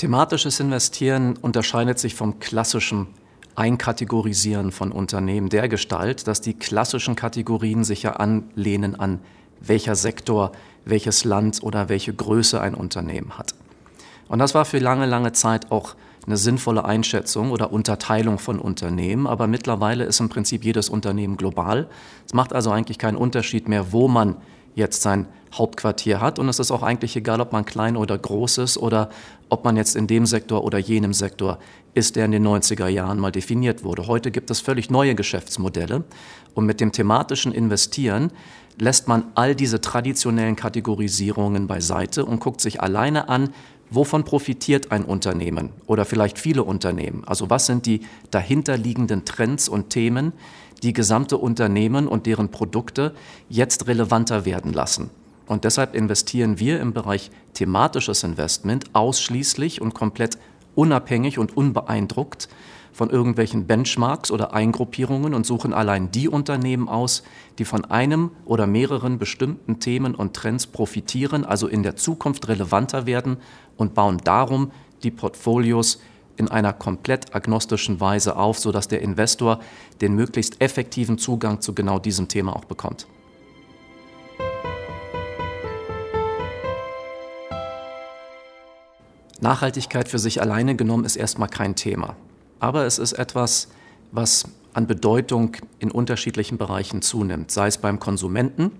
Thematisches Investieren unterscheidet sich vom klassischen Einkategorisieren von Unternehmen der Gestalt, dass die klassischen Kategorien sich ja anlehnen an welcher Sektor, welches Land oder welche Größe ein Unternehmen hat. Und das war für lange, lange Zeit auch eine sinnvolle Einschätzung oder Unterteilung von Unternehmen. Aber mittlerweile ist im Prinzip jedes Unternehmen global. Es macht also eigentlich keinen Unterschied mehr, wo man jetzt sein Hauptquartier hat. Und es ist auch eigentlich egal, ob man klein oder groß ist oder ob man jetzt in dem Sektor oder jenem Sektor ist, der in den 90er Jahren mal definiert wurde. Heute gibt es völlig neue Geschäftsmodelle. Und mit dem thematischen Investieren lässt man all diese traditionellen Kategorisierungen beiseite und guckt sich alleine an, wovon profitiert ein Unternehmen oder vielleicht viele Unternehmen. Also was sind die dahinterliegenden Trends und Themen, die gesamte Unternehmen und deren Produkte jetzt relevanter werden lassen. Und deshalb investieren wir im Bereich thematisches Investment ausschließlich und komplett unabhängig und unbeeindruckt von irgendwelchen Benchmarks oder Eingruppierungen und suchen allein die Unternehmen aus, die von einem oder mehreren bestimmten Themen und Trends profitieren, also in der Zukunft relevanter werden und bauen darum die Portfolios in einer komplett agnostischen Weise auf, sodass der Investor den möglichst effektiven Zugang zu genau diesem Thema auch bekommt. Nachhaltigkeit für sich alleine genommen ist erstmal kein Thema. Aber es ist etwas, was an Bedeutung in unterschiedlichen Bereichen zunimmt, sei es beim Konsumenten,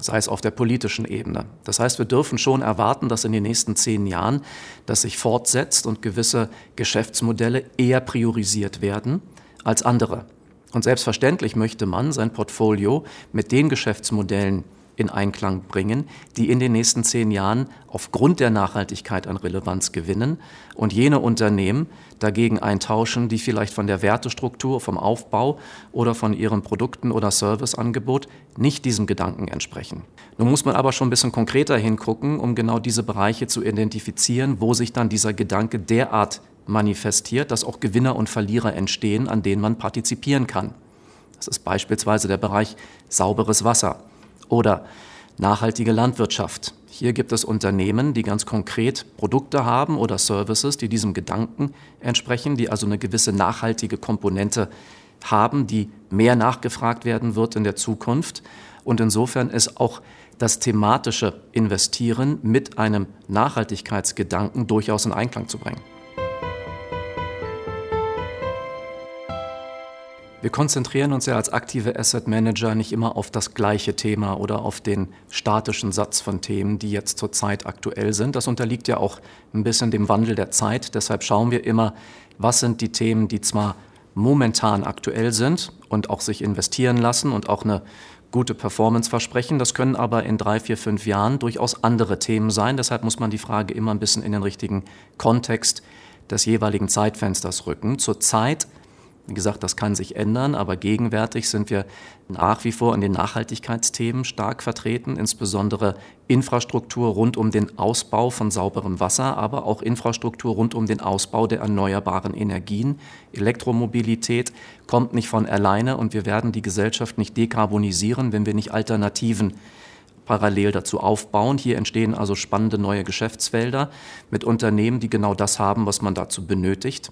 sei es auf der politischen Ebene. Das heißt, wir dürfen schon erwarten, dass in den nächsten zehn Jahren das sich fortsetzt und gewisse Geschäftsmodelle eher priorisiert werden als andere. Und selbstverständlich möchte man sein Portfolio mit den Geschäftsmodellen in Einklang bringen, die in den nächsten zehn Jahren aufgrund der Nachhaltigkeit an Relevanz gewinnen und jene Unternehmen dagegen eintauschen, die vielleicht von der Wertestruktur, vom Aufbau oder von ihren Produkten oder Serviceangebot nicht diesem Gedanken entsprechen. Nun muss man aber schon ein bisschen konkreter hingucken, um genau diese Bereiche zu identifizieren, wo sich dann dieser Gedanke derart manifestiert, dass auch Gewinner und Verlierer entstehen, an denen man partizipieren kann. Das ist beispielsweise der Bereich sauberes Wasser oder nachhaltige Landwirtschaft. Hier gibt es Unternehmen, die ganz konkret Produkte haben oder Services, die diesem Gedanken entsprechen, die also eine gewisse nachhaltige Komponente haben, die mehr nachgefragt werden wird in der Zukunft. Und insofern ist auch das thematische Investieren mit einem Nachhaltigkeitsgedanken durchaus in Einklang zu bringen. Wir konzentrieren uns ja als aktive Asset Manager nicht immer auf das gleiche Thema oder auf den statischen Satz von Themen, die jetzt zurzeit aktuell sind. Das unterliegt ja auch ein bisschen dem Wandel der Zeit. Deshalb schauen wir immer, was sind die Themen, die zwar momentan aktuell sind und auch sich investieren lassen und auch eine gute Performance versprechen. Das können aber in drei, vier, fünf Jahren durchaus andere Themen sein. Deshalb muss man die Frage immer ein bisschen in den richtigen Kontext des jeweiligen Zeitfensters rücken. Zurzeit wie gesagt, das kann sich ändern, aber gegenwärtig sind wir nach wie vor in den Nachhaltigkeitsthemen stark vertreten, insbesondere Infrastruktur rund um den Ausbau von sauberem Wasser, aber auch Infrastruktur rund um den Ausbau der erneuerbaren Energien. Elektromobilität kommt nicht von alleine und wir werden die Gesellschaft nicht dekarbonisieren, wenn wir nicht Alternativen parallel dazu aufbauen. Hier entstehen also spannende neue Geschäftsfelder mit Unternehmen, die genau das haben, was man dazu benötigt.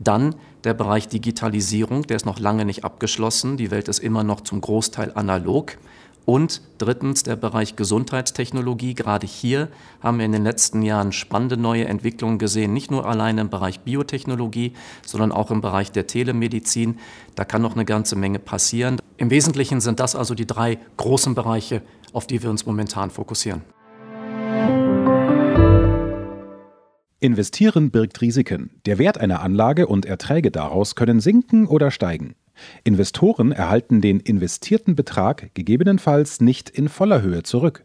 Dann der Bereich Digitalisierung, der ist noch lange nicht abgeschlossen. Die Welt ist immer noch zum Großteil analog. Und drittens der Bereich Gesundheitstechnologie. Gerade hier haben wir in den letzten Jahren spannende neue Entwicklungen gesehen, nicht nur allein im Bereich Biotechnologie, sondern auch im Bereich der Telemedizin. Da kann noch eine ganze Menge passieren. Im Wesentlichen sind das also die drei großen Bereiche, auf die wir uns momentan fokussieren. Investieren birgt Risiken. Der Wert einer Anlage und Erträge daraus können sinken oder steigen. Investoren erhalten den investierten Betrag gegebenenfalls nicht in voller Höhe zurück.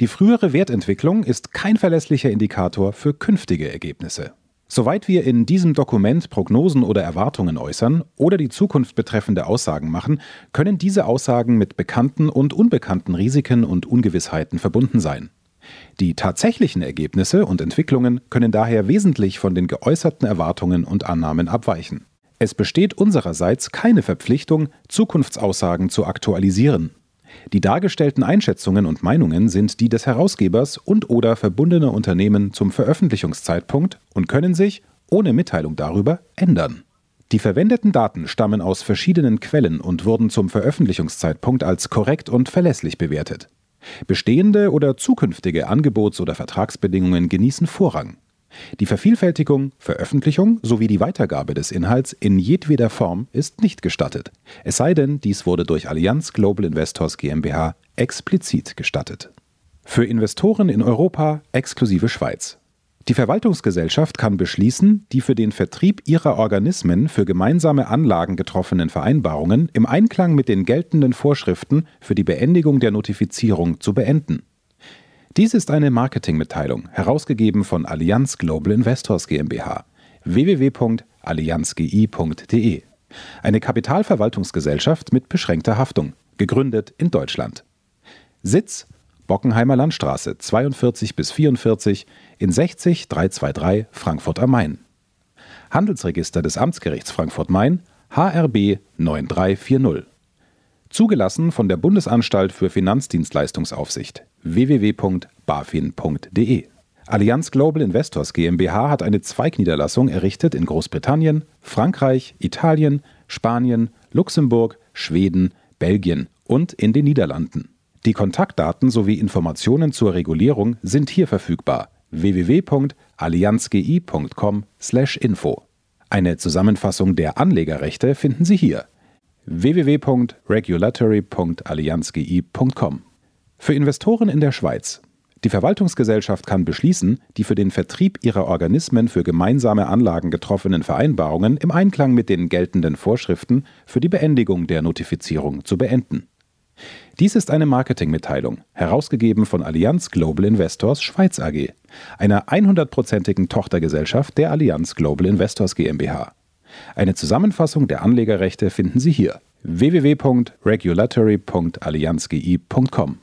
Die frühere Wertentwicklung ist kein verlässlicher Indikator für künftige Ergebnisse. Soweit wir in diesem Dokument Prognosen oder Erwartungen äußern oder die Zukunft betreffende Aussagen machen, können diese Aussagen mit bekannten und unbekannten Risiken und Ungewissheiten verbunden sein. Die tatsächlichen Ergebnisse und Entwicklungen können daher wesentlich von den geäußerten Erwartungen und Annahmen abweichen. Es besteht unsererseits keine Verpflichtung, Zukunftsaussagen zu aktualisieren. Die dargestellten Einschätzungen und Meinungen sind die des Herausgebers und/oder verbundener Unternehmen zum Veröffentlichungszeitpunkt und können sich, ohne Mitteilung darüber, ändern. Die verwendeten Daten stammen aus verschiedenen Quellen und wurden zum Veröffentlichungszeitpunkt als korrekt und verlässlich bewertet. Bestehende oder zukünftige Angebots- oder Vertragsbedingungen genießen Vorrang. Die Vervielfältigung, Veröffentlichung sowie die Weitergabe des Inhalts in jedweder Form ist nicht gestattet, es sei denn, dies wurde durch Allianz Global Investors GmbH explizit gestattet. Für Investoren in Europa exklusive Schweiz. Die Verwaltungsgesellschaft kann beschließen, die für den Vertrieb ihrer Organismen für gemeinsame Anlagen getroffenen Vereinbarungen im Einklang mit den geltenden Vorschriften für die Beendigung der Notifizierung zu beenden. Dies ist eine Marketingmitteilung, herausgegeben von Allianz Global Investors GmbH www.allianzgi.de. Eine Kapitalverwaltungsgesellschaft mit beschränkter Haftung, gegründet in Deutschland. Sitz Bockenheimer Landstraße 42 bis 44 in 60 323 Frankfurt am Main. Handelsregister des Amtsgerichts Frankfurt-Main HRB 9340. Zugelassen von der Bundesanstalt für Finanzdienstleistungsaufsicht www.bafin.de. Allianz Global Investors GmbH hat eine Zweigniederlassung errichtet in Großbritannien, Frankreich, Italien, Spanien, Luxemburg, Schweden, Belgien und in den Niederlanden. Die Kontaktdaten sowie Informationen zur Regulierung sind hier verfügbar www.allianzgi.com/info. Eine Zusammenfassung der Anlegerrechte finden Sie hier www.regulatory.allianzgi.com. Für Investoren in der Schweiz. Die Verwaltungsgesellschaft kann beschließen, die für den Vertrieb ihrer Organismen für gemeinsame Anlagen getroffenen Vereinbarungen im Einklang mit den geltenden Vorschriften für die Beendigung der Notifizierung zu beenden. Dies ist eine Marketingmitteilung, herausgegeben von Allianz Global Investors Schweiz AG, einer 100%igen Tochtergesellschaft der Allianz Global Investors GmbH. Eine Zusammenfassung der Anlegerrechte finden Sie hier www.regulatory.allianzgi.com.